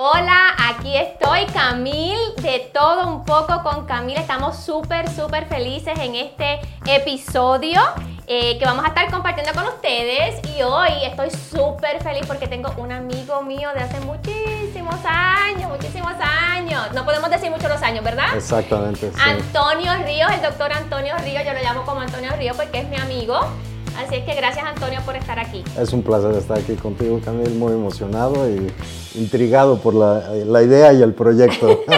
Hola, aquí estoy, Camil, de todo un poco con Camil. Estamos súper, súper felices en este episodio eh, que vamos a estar compartiendo con ustedes. Y hoy estoy súper feliz porque tengo un amigo mío de hace muchísimos años, muchísimos años. No podemos decir muchos los años, ¿verdad? Exactamente. sí. Antonio Ríos, el doctor Antonio Ríos, yo lo llamo como Antonio Ríos porque es mi amigo. Así es que gracias Antonio por estar aquí. Es un placer estar aquí contigo, Camil, muy emocionado y intrigado por la, la idea y el proyecto.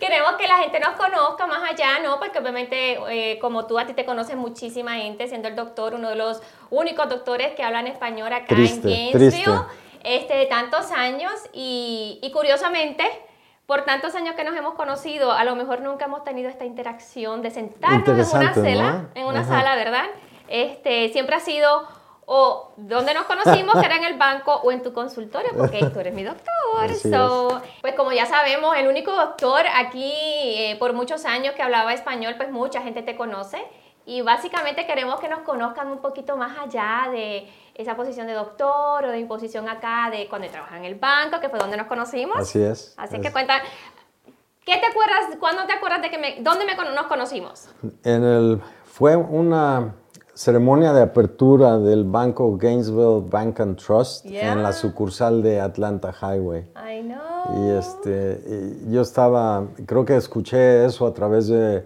Queremos que la gente nos conozca más allá, ¿no? Porque obviamente, eh, como tú, a ti te conoce muchísima gente, siendo el doctor uno de los únicos doctores que hablan español acá Triste, en triste. Este, de tantos años. Y, y curiosamente, por tantos años que nos hemos conocido, a lo mejor nunca hemos tenido esta interacción de sentarnos en una sala, ¿no? en una Ajá. sala, ¿verdad? Este, siempre ha sido o donde nos conocimos, que era en el banco o en tu consultorio, porque tú eres mi doctor. So, pues como ya sabemos, el único doctor aquí eh, por muchos años que hablaba español, pues mucha gente te conoce. Y básicamente queremos que nos conozcan un poquito más allá de esa posición de doctor o de mi posición acá de cuando trabajaba en el banco, que fue donde nos conocimos. Así es. Así Es- que cuenta, ¿qué te acuerdas, cuándo te acuerdas de que me, dónde me, nos conocimos? En el, fue una ceremonia de apertura del banco Gainesville Bank and Trust Yeah. en la sucursal de Atlanta Highway. I know. Y este, y yo estaba, creo que escuché eso a través de,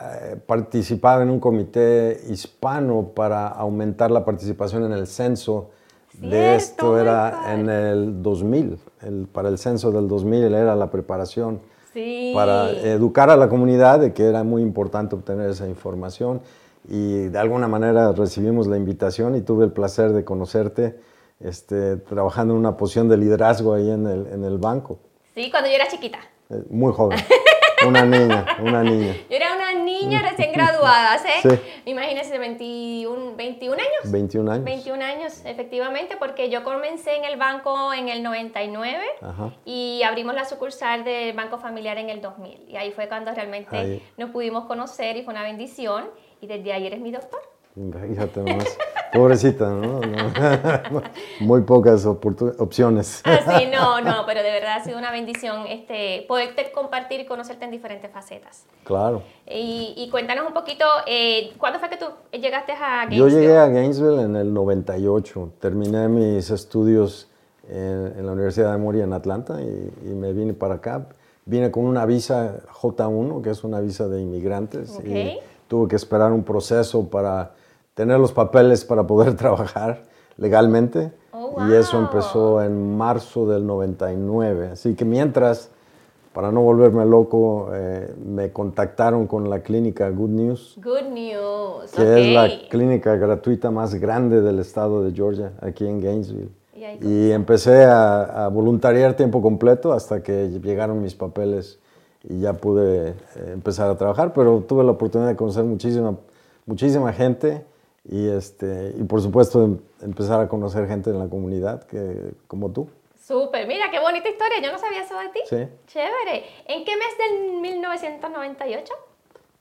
eh, participaba en un comité hispano para aumentar la participación en el censo. Cierto, de esto era en el 2000, el- para el censo del 2000 era la preparación Sí. para educar a la comunidad de que era muy importante obtener esa información y de alguna manera recibimos la invitación y tuve el placer de conocerte este, trabajando en una posición de liderazgo ahí en el, en el banco. Sí, cuando yo era chiquita. Eh, Muy joven, una niña, una niña, Yo era una niña recién graduada, ¿sí? Sí. Imagínense, 21, 21 años. 21 años. 21 años, efectivamente, porque yo comencé en el banco en el 99 Ajá. y abrimos la sucursal del Banco Familiar en el 2000. Y ahí fue cuando realmente Ahí. nos pudimos conocer y fue una bendición. Y desde ahí eres mi doctor. Fíjate pobrecita, ¿no? No. Muy pocas opciones. Así, no, no, pero de verdad ha sido una bendición este, poderte compartir y conocerte en diferentes facetas. Claro. Y, y cuéntanos un poquito, eh, ¿cuándo fue que tú llegaste a Yo Gainesville? llegué a Gainesville en el 98. Terminé mis estudios en, en la Universidad de Emory en Atlanta y, y me vine para acá. Vine con una visa J1, que es una visa de inmigrantes. Ok. Y tuve que esperar un proceso para tener los papeles para poder trabajar legalmente. Oh, Y eso wow. empezó en marzo del 99. Así que mientras, para no volverme loco, eh, me contactaron con la clínica Good News Good news. que ok. es la clínica gratuita más grande del estado de Georgia, aquí en Gainesville. Y Y empecé a, a voluntariar tiempo completo hasta que llegaron mis papeles y ya pude eh, empezar a trabajar, pero tuve la oportunidad de conocer muchísima, muchísima gente y, este, y por supuesto em- empezar a conocer gente en la comunidad que, como tú. Súper, mira qué bonita historia, yo no sabía eso de ti. Sí. Chévere. ¿En qué mes del 1998?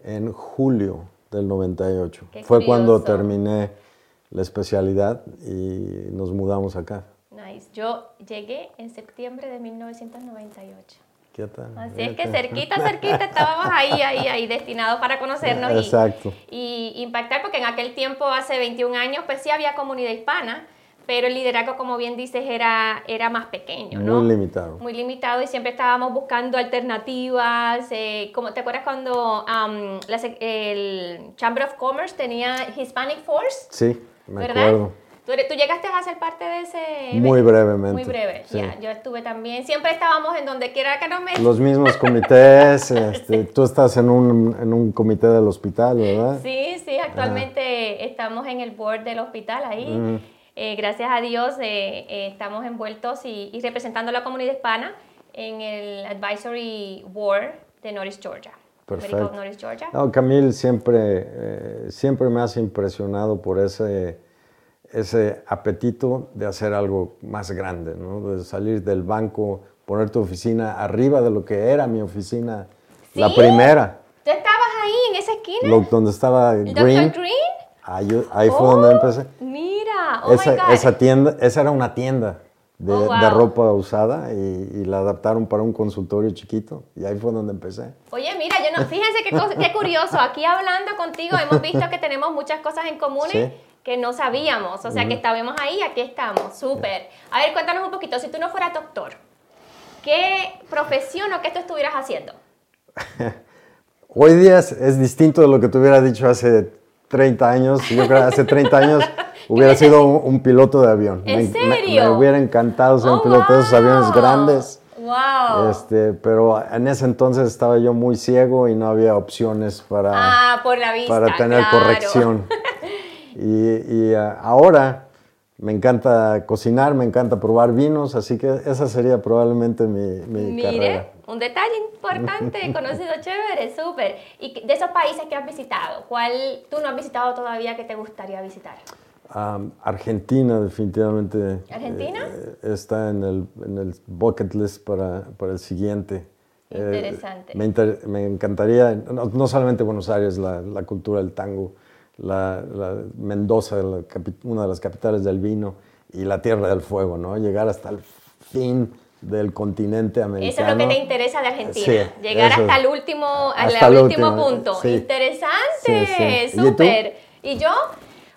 En julio del 98. Qué Fue cuando curioso. terminé la especialidad y nos mudamos acá. Nice. Yo llegué en septiembre de 1998. Así es que cerquita, cerquita estábamos ahí, ahí, ahí, destinados para conocernos y- Exacto. y, impactar, porque en aquel tiempo, hace 21 años, pues sí había comunidad hispana, pero el liderazgo, como bien dices, era, era más pequeño, ¿no? Muy limitado. Muy limitado y siempre estábamos buscando alternativas. eh, como, ¿Te acuerdas cuando um, la el Chamber of Commerce tenía Hispanic Force? Sí, me ¿Verdad? acuerdo. ¿Tú, eres- tú llegaste a ser parte de ese Muy evento? brevemente. Muy breve, sí. ya. Yo estuve también. Siempre estábamos en donde quiera que nos metan. Los mismos comités, este, tú estás en un, en un comité del hospital, ¿verdad? Sí, sí, actualmente estamos en el board del hospital ahí. Ujú. Eh, gracias a Dios eh, eh, estamos envueltos y, y representando a la comunidad hispana en el Advisory Board de Norris, Georgia. Perfecto. Norris, Georgia. No, Camil siempre, eh, siempre me has impresionado por ese, ese apetito de hacer algo más grande, ¿no? de salir del banco, poner tu oficina arriba de lo que era mi oficina, la ¿Sí? primera. ¿Tú estabas ahí, en esa esquina? Lo- donde estaba ¿El Green. Green? Ahí, ahí fue donde Oh, empecé. Mira, oh esa, my God. esa tienda, esa era una tienda de, Oh, wow. de ropa usada y, y la adaptaron para un consultorio chiquito y ahí fue donde empecé. Oye, mira, yo no, fíjense qué, cosa- qué curioso. Aquí hablando contigo hemos visto que tenemos muchas cosas en comunes Sí. Que no sabíamos. O sea, que estábamos ahí, aquí estamos. Súper. A ver, cuéntanos un poquito. Si tú no fueras doctor, ¿qué profesión o qué tú estuvieras haciendo? Hoy día es, es distinto de lo que te hubiera dicho hace 30 años. Yo creo que hace 30 años hubiera sido un, un piloto de avión. ¿En Me- me- Me, serio? hubiera encantado ser un Oh, piloto de esos aviones wow. grandes. Wow. Este, pero en ese entonces estaba yo muy ciego y no había opciones para, ah, por la vista. para tener claro. corrección. Y, y, ah, ahora me encanta cocinar, me encanta probar vinos, así que esa sería probablemente mi, mi Mire, carrera. un detalle importante, conocido chévere, súper. Y de esos países que has visitado, ¿cuál tú no has visitado todavía que te gustaría visitar? Am, Argentina definitivamente ¿Argentina? eh, está en el, en el bucket list para, para el siguiente. Eh, Interesante. me, inter- me encantaría, no, no solamente Buenos Aires, la, la cultura del tango, la, la Mendoza, la una de las capitales del vino, y la Tierra del Fuego, ¿no? Llegar hasta el fin del continente americano. Eso es lo que te interesa de Argentina. Sí, Llegar hasta el último, Hasta el último último, punto. sí. Interesante, Sí, sí. ¿Y súper. ¿Y, yo?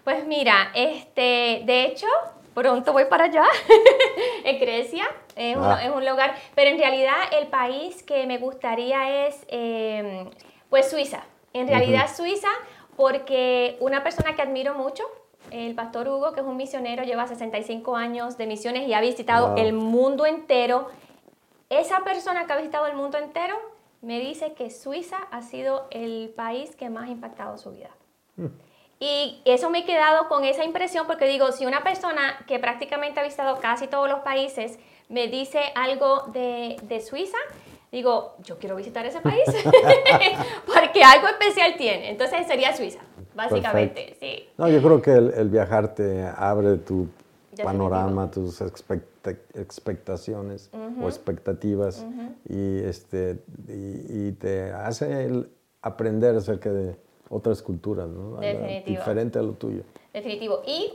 Pues mira, este, de hecho, pronto voy para allá, en Grecia. Es, un- Ah. es un lugar, pero en realidad el país que me gustaría es, eh, pues Suiza. En realidad Suiza, porque una persona que admiro mucho, el pastor Hugo, que es un misionero, lleva 65 años de misiones y ha visitado Wow. el mundo entero. Esa persona que ha visitado el mundo entero me dice que Suiza ha sido el país que más ha impactado su vida. Y eso me he quedado con esa impresión porque digo, si una persona que prácticamente ha visitado casi todos los países me dice algo de, de Suiza, digo, yo quiero visitar ese país porque algo especial tiene. Entonces sería Suiza, básicamente, sí. No, yo creo que el, el viajar te abre tu panorama, tus expecta- expectaciones o expectativas y, este, y, y te hace el aprender acerca de otras culturas, ¿no? Definitivo. diferente a lo tuyo. Definitivo. Y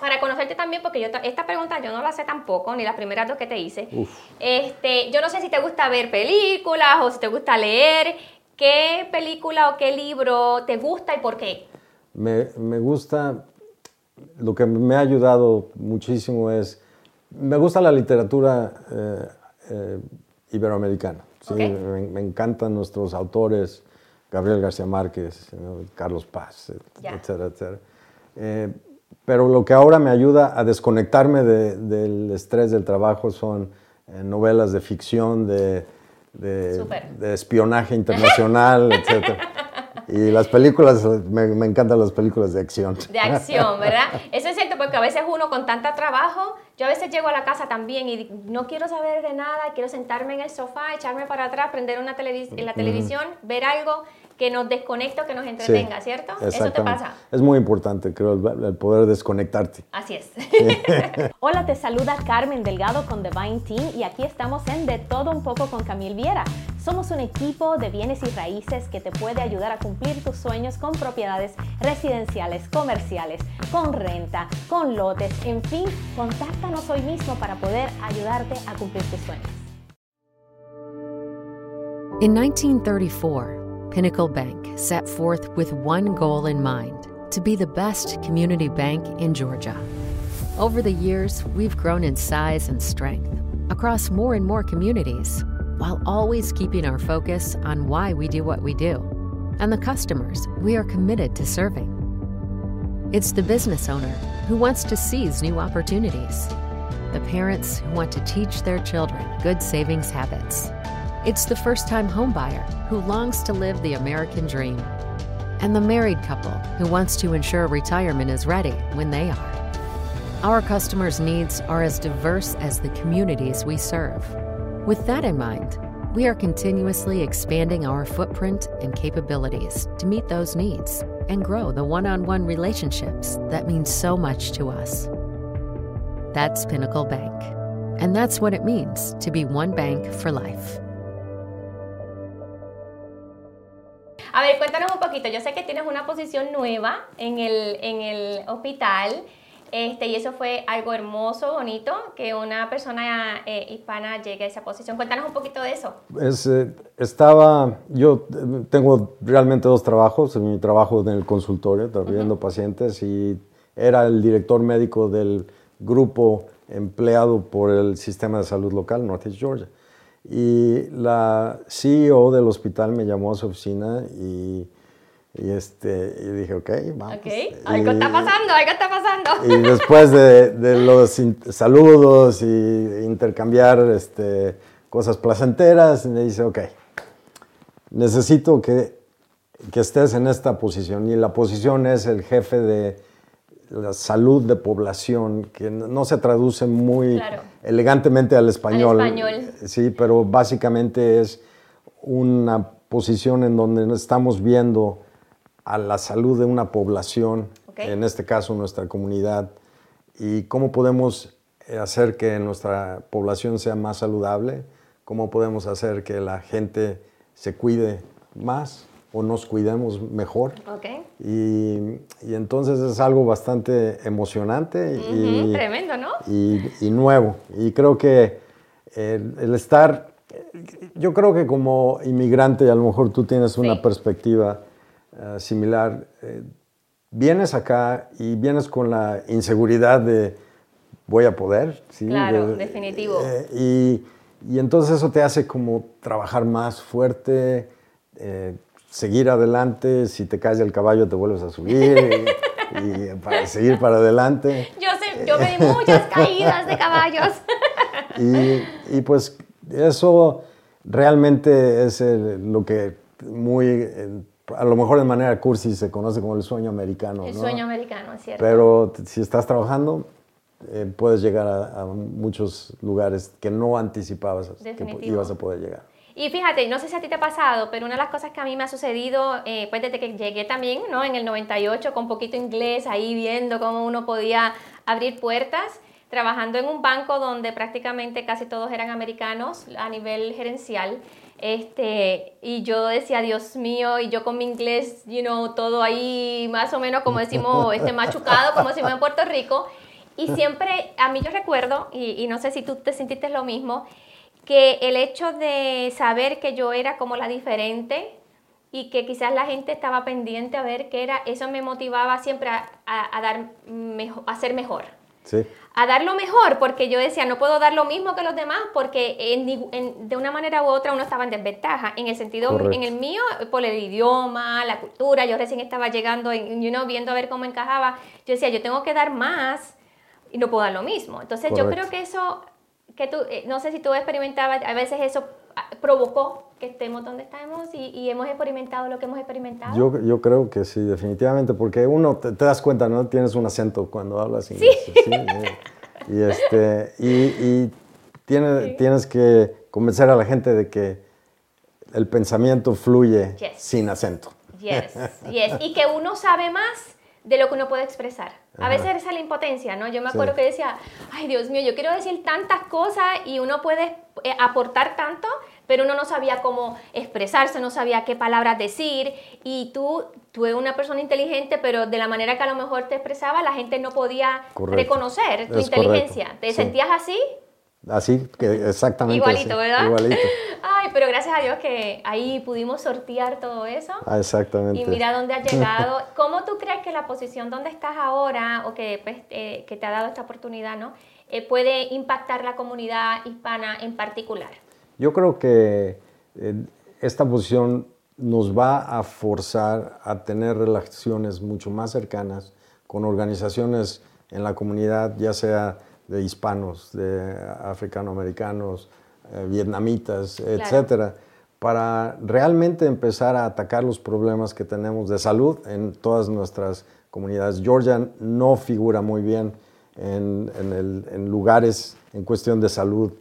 para conocerte también, porque yo ta- esta pregunta yo no la sé tampoco, ni las primeras dos que te hice. Uf. Este, yo no sé si te gusta ver películas o si te gusta leer. ¿Qué película o qué libro te gusta y por qué? Me, me gusta, lo que me ha ayudado muchísimo es, me gusta la literatura eh, eh, iberoamericana. Me, me encantan nuestros autores, Gabriel García Márquez. Carlos Paz, Ya. etcétera, etcétera. Eh, pero lo que ahora me ayuda a desconectarme de- del estrés del trabajo son eh, novelas de ficción, de, de, de espionaje internacional, etcétera. Y las películas, me, me encantan las películas de acción. De acción, ¿verdad? Eso es cierto porque a veces uno con tanta trabajo, yo a veces llego a la casa también y no quiero saber de nada, quiero sentarme en el sofá, echarme para atrás, prender una televis en la televisión, ver algo que nos desconecte, o que nos entretenga, ¿cierto? Eso te pasa. Es muy importante, creo, el, poder desconectarte. Así es. Hola, te saluda Carmen Delgado con Divine Team y aquí estamos en De Todo Un Poco con Camil Viera. Somos un equipo de bienes y raíces que te puede ayudar a cumplir tus sueños con propiedades residenciales, comerciales, con renta, con lotes, en fin, contáctanos hoy mismo para poder ayudarte a cumplir tus sueños. In 1934, Pinnacle Bank set forth with one goal in mind to be the best community bank in Georgia. Over the years, we've grown in size and strength across more and more communities, while always keeping our focus on why we do what we do and the customers we are committed to serving. It's the business owner who wants to seize new opportunities, the parents who want to teach their children good savings habits. It's the first time homebuyer who longs to live the American dream, and the married couple who wants to ensure retirement is ready when they are. Our customers' needs are as diverse as the communities we serve. With that in mind, we are continuously expanding our footprint and capabilities to meet those needs and grow the one on one relationships that mean so much to us. That's Pinnacle Bank. And that's what it means to be one bank for life. A ver, cuéntanos un poquito. Yo sé que tienes una posición nueva en el, en el hospital. Este, y eso fue algo hermoso, bonito, que una persona eh, hispana llegue a esa posición. Cuéntanos un poquito de eso. Es, eh, estaba, yo tengo realmente dos trabajos, mi trabajo en el consultorio, viendo pacientes, y era el director médico del grupo empleado por el sistema de salud local, Northeast Georgia. Y la CEO del hospital me llamó a su oficina y y, este, y dije, ok, vamos. Okay. Algo está pasando, algo está pasando. Y después de, de los saludos y intercambiar este, cosas placenteras, me dice, ok, necesito que, que estés en esta posición. Y la posición es el jefe de la salud de población, que no se traduce muy elegantemente al español. Al español. Sí, pero básicamente es una posición en donde estamos viendo a la salud de una población, en este caso nuestra comunidad, y cómo podemos hacer que nuestra población sea más saludable, cómo podemos hacer que la gente se cuide más o nos cuidemos mejor. Okay. Y, entonces es algo bastante emocionante y, Tremendo, ¿no? y, nuevo. Y creo que el, estar, yo creo que como inmigrante, a lo mejor tú tienes una perspectiva eh, similar, eh, vienes acá y vienes con la inseguridad de voy a poder. ¿sí? Claro, definitivo. Eh, y, y, entonces eso te hace como trabajar más fuerte, seguir adelante, si te caes del caballo te vuelves a subir y, para seguir para adelante. Yo, sé, yo me di muchas caídas de caballos. y, y, pues eso realmente es lo que muy a lo mejor de manera cursi se conoce como el sueño americano. El sueño americano, es cierto. Pero si estás trabajando, eh, puedes llegar a, muchos lugares que no anticipabas que ibas a poder llegar. Y fíjate, no sé si a ti te ha pasado, pero una de las cosas que a mí me ha sucedido, eh, pues desde que llegué también, ¿no? En el 98, con poquito inglés, ahí viendo cómo uno podía abrir puertas, trabajando en un banco donde prácticamente casi todos eran americanos a nivel gerencial. Este, y yo decía, Dios mío, y yo con mi inglés, you know, todo ahí más o menos como decimos, este machucado, como decimos en Puerto Rico. Y siempre, a mí yo recuerdo, y, no sé si tú te sentiste lo mismo, que el hecho de saber que yo era como la diferente y que quizás la gente estaba pendiente a ver qué era, eso me motivaba siempre a, a, dar mejor, a ser mejor. Sí a dar lo mejor, porque yo decía, no puedo dar lo mismo que los demás, porque de una manera u otra uno estaba en desventaja. En el sentido, en el mío, por el idioma, la cultura, yo recién estaba llegando, en, you know, viendo a ver cómo encajaba, yo decía, yo tengo que dar más y no puedo dar lo mismo. Entonces yo creo que eso, que tú, eh, no sé si tú experimentabas, a veces eso ah, provocó que estemos donde estamos y, hemos experimentado lo que hemos experimentado. Yo, yo creo que sí, definitivamente, porque uno te, das cuenta, ¿no? Tienes un acento cuando hablas inglés. Sí. ¿sí? y, este, y, y tienes, tienes que convencer a la gente de que el pensamiento fluye sin acento. Yes, yes. Y que uno sabe más de lo que uno puede expresar. A veces es la impotencia, ¿no? Yo me acuerdo que decía, ay Dios mío, yo quiero decir tantas cosas y uno puede eh, aportar tanto, pero uno no sabía cómo expresarse, no sabía qué palabras decir y tú, tú eres una persona inteligente, pero de la manera que a lo mejor te expresaba, la gente no podía reconocer tu inteligencia. ¿Te sentías así? Así, que exactamente. Igualito, ¿verdad? Igualito. Pero gracias a Dios que ahí pudimos sortear todo eso. Ah, exactamente. Y mira dónde has llegado. ¿Cómo tú crees que la posición donde estás ahora o que, pues, eh, que te ha dado esta oportunidad, ¿no? Eh, puede impactar la comunidad hispana en particular? Yo creo que eh, esta posición nos va a forzar a tener relaciones mucho más cercanas con organizaciones en la comunidad, ya sea de hispanos, de africanoamericanos, eh, vietnamitas, etcétera, para realmente empezar a atacar los problemas que tenemos de salud en todas nuestras comunidades. Georgia no figura muy bien en, en, lugares en cuestión de salud.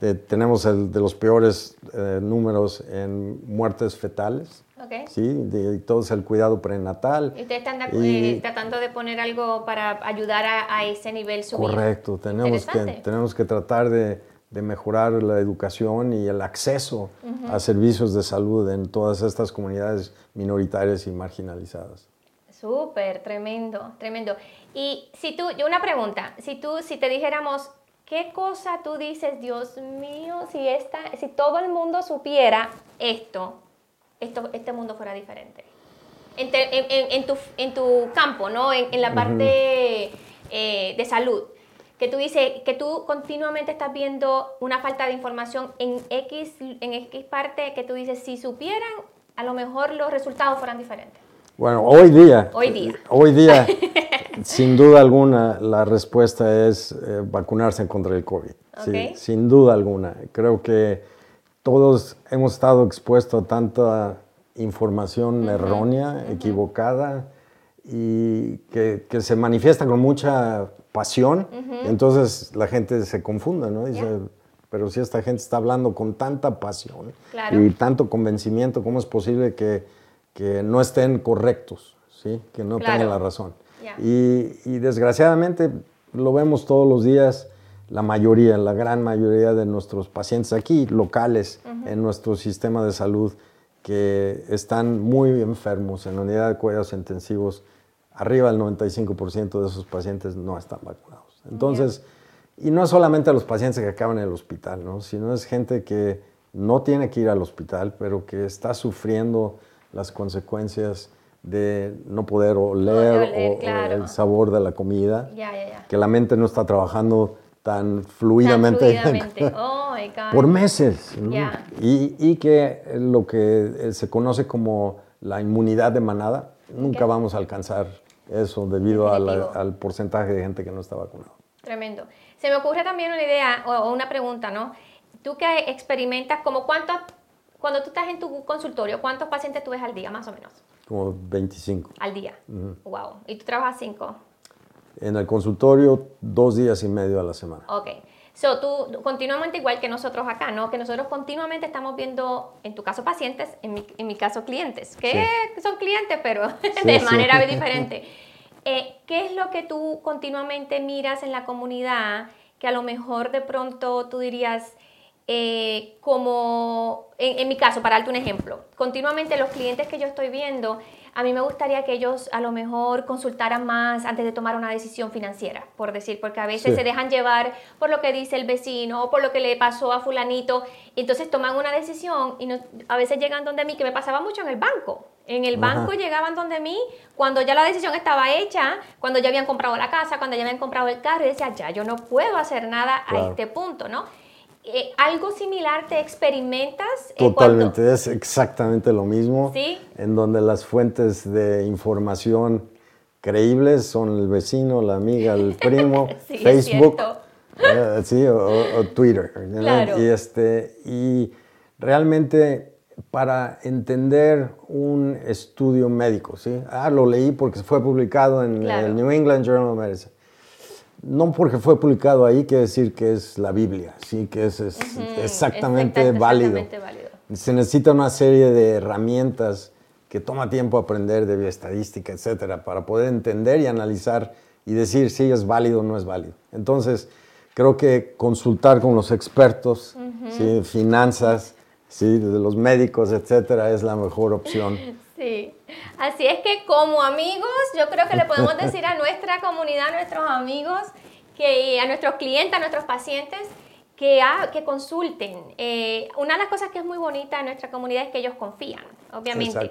Eh, tenemos el de los peores eh, números en muertes fetales. Sí, de, todo es el cuidado prenatal. ¿Y ustedes están eh, tratando de poner algo para ayudar a, ese nivel subir? Correcto, tenemos que, tenemos que tratar de, de mejorar la educación y el acceso a servicios de salud en todas estas comunidades minoritarias y marginalizadas. Súper, tremendo, tremendo. Y si tú, yo una pregunta, si tú, si te dijéramos, ¿qué cosa tú dices, Dios mío, si, esta, si todo el mundo supiera esto, esto este mundo fuera diferente? En, en, tu, en tu, campo, ¿no? En, la parte eh, de salud que tú dices que tú continuamente estás viendo una falta de información en X, en X parte que tú dices, si supieran, a lo mejor los resultados fueran diferentes. Bueno, hoy día. Hoy día. Hoy día, sin duda alguna, la respuesta es eh, vacunarse contra el COVID. Sí, sin duda alguna. Creo que todos hemos estado expuestos a tanta información errónea, equivocada, y que, que, se manifiesta con mucha pasión, entonces la gente se confunde, ¿no? Dice, pero si esta gente está hablando con tanta pasión y tanto convencimiento, ¿cómo es posible que, que no estén correctos, ¿sí? que no tengan la razón? Y, y, desgraciadamente lo vemos todos los días, la mayoría, la gran mayoría de nuestros pacientes aquí, locales, en nuestro sistema de salud, que están muy enfermos en unidad de cuidados intensivos, arriba del 95% de esos pacientes no están vacunados. Entonces, y no es solamente a los pacientes que acaban en el hospital, ¿no? sino es gente que no tiene que ir al hospital, pero que está sufriendo las consecuencias de no poder oler, o, el sabor de la comida, que la mente no está trabajando tan fluidamente, oh por meses. Y, y, que lo que se conoce como la inmunidad de manada, nunca vamos a alcanzar eso debido al porcentaje de gente que no está vacunado. Tremendo. Se me ocurre también una idea o una pregunta, ¿no? Tú que experimentas, como cuántos, cuando tú estás en tu consultorio, ¿cuántos pacientes tú ves al día, más o menos? Como 25. Al día. Wow. ¿Y tú trabajas cinco? En el consultorio, dos días y medio a la semana. Ok. So, tú continuamente, igual que nosotros acá, ¿no? Que nosotros continuamente estamos viendo, en tu caso pacientes, en mi, en mi caso clientes, que son clientes, pero de manera diferente. Eh, ¿Qué es lo que tú continuamente miras en la comunidad que a lo mejor de pronto tú dirías, eh, como en, en mi caso, para darte un ejemplo, continuamente los clientes que yo estoy viendo a mí me gustaría que ellos a lo mejor consultaran más antes de tomar una decisión financiera, por decir, porque a veces se dejan llevar por lo que dice el vecino o por lo que le pasó a fulanito, y entonces toman una decisión y a veces llegan donde mí, que me pasaba mucho en el banco. En el banco llegaban donde mí cuando ya la decisión estaba hecha, cuando ya habían comprado la casa, cuando ya habían comprado el carro, y decía, ya yo no puedo hacer nada a este punto, ¿no? Eh, ¿Algo similar te experimentas? Totalmente, es exactamente lo mismo. ¿Sí? En donde las fuentes de información creíbles son el vecino, la amiga, el primo, Facebook, eh, sí, o, Twitter. Claro. Y, este, y realmente para entender un estudio médico, ¿sí? Ah, lo leí porque fue publicado en el New England Journal of Medicine no porque fue publicado ahí quiere decir que es la Biblia, sí, que es, exactamente, válido. Se necesita una serie de herramientas que toma tiempo aprender de bioestadística, etcétera, para poder entender y analizar y decir si es válido o no es válido. Entonces, creo que consultar con los expertos, finanzas, ¿sí? de los médicos, etcétera, es la mejor opción. Sí, así es que como amigos, yo creo que le podemos decir a nuestra comunidad, a nuestros amigos, que a nuestros clientes, a nuestros pacientes, que, que consulten. Eh, una de las cosas que es muy bonita en nuestra comunidad es que ellos confían, obviamente.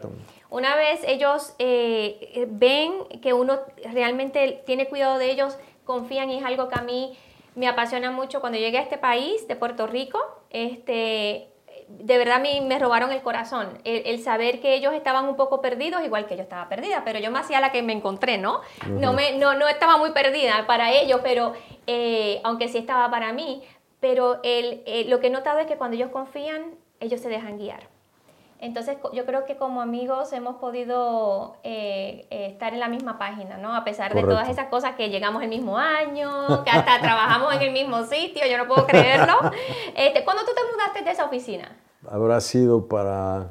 Una vez ellos eh, ven que uno realmente tiene cuidado de ellos, confían y es algo que a mí me apasiona mucho. Cuando llegué a este país, de Puerto Rico, este, de verdad me, me robaron el corazón. El, saber que ellos estaban un poco perdidos, igual que yo estaba perdida, pero yo me hacía la que me encontré, ¿no? no, me, no, no estaba muy perdida para ellos, pero eh, aunque sí estaba para mí. Pero el, lo que he notado es que cuando ellos confían, ellos se dejan guiar. Entonces yo creo que como amigos hemos podido eh, eh, estar en la misma página, ¿no? A pesar de todas esas cosas que llegamos el mismo año, que hasta trabajamos en el mismo sitio, yo no puedo creerlo. Este, ¿Cuándo tú te mudaste de esa oficina? Habrá sido para,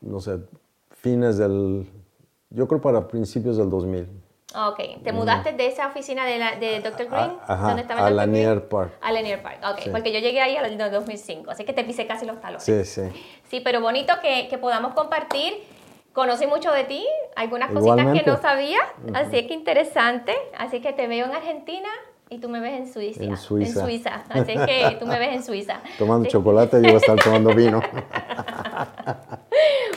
no sé, fines del, yo creo para principios del 2000. Ok, ¿te mudaste de esa oficina de, la, de Dr. Green? A- ajá, ¿Dónde estaba a Dr. Lanier Green? Park. A Lanier Park, ok, Sí. porque yo llegué ahí en el 2005, así que te pisé casi los talones. Sí, sí. Sí, pero bonito que, que podamos compartir. Conocí mucho de ti, algunas cositas que Igualmente. no sabía, así que interesante. Así que te veo en Argentina y tú me ves en Suiza. En Suiza. En Suiza. Así que tú me ves en Suiza. Tomando Sí. chocolate, yo voy a estar tomando vino.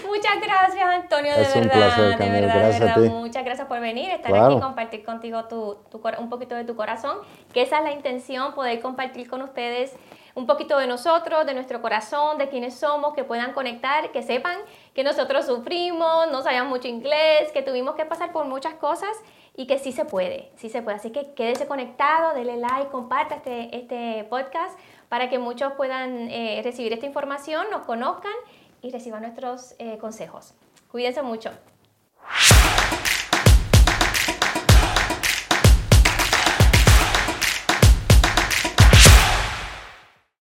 Muchas gracias, Antonio, de Es un verdad. placer, de verdad, de gracias a verdad. ti. Muchas venir, estar Claro. aquí compartir contigo tu, tu un poquito de tu corazón, que esa es la intención, poder compartir con ustedes un poquito de nosotros, de nuestro corazón, de quiénes somos, que puedan conectar, que sepan que nosotros sufrimos, no sabíamos mucho inglés, que tuvimos que pasar por muchas cosas y que sí se puede, sí se puede. Así que quédese conectado, dele like, comparta este, este podcast para que muchos puedan eh, recibir esta información, nos conozcan y reciban nuestros eh, consejos. Cuídense mucho.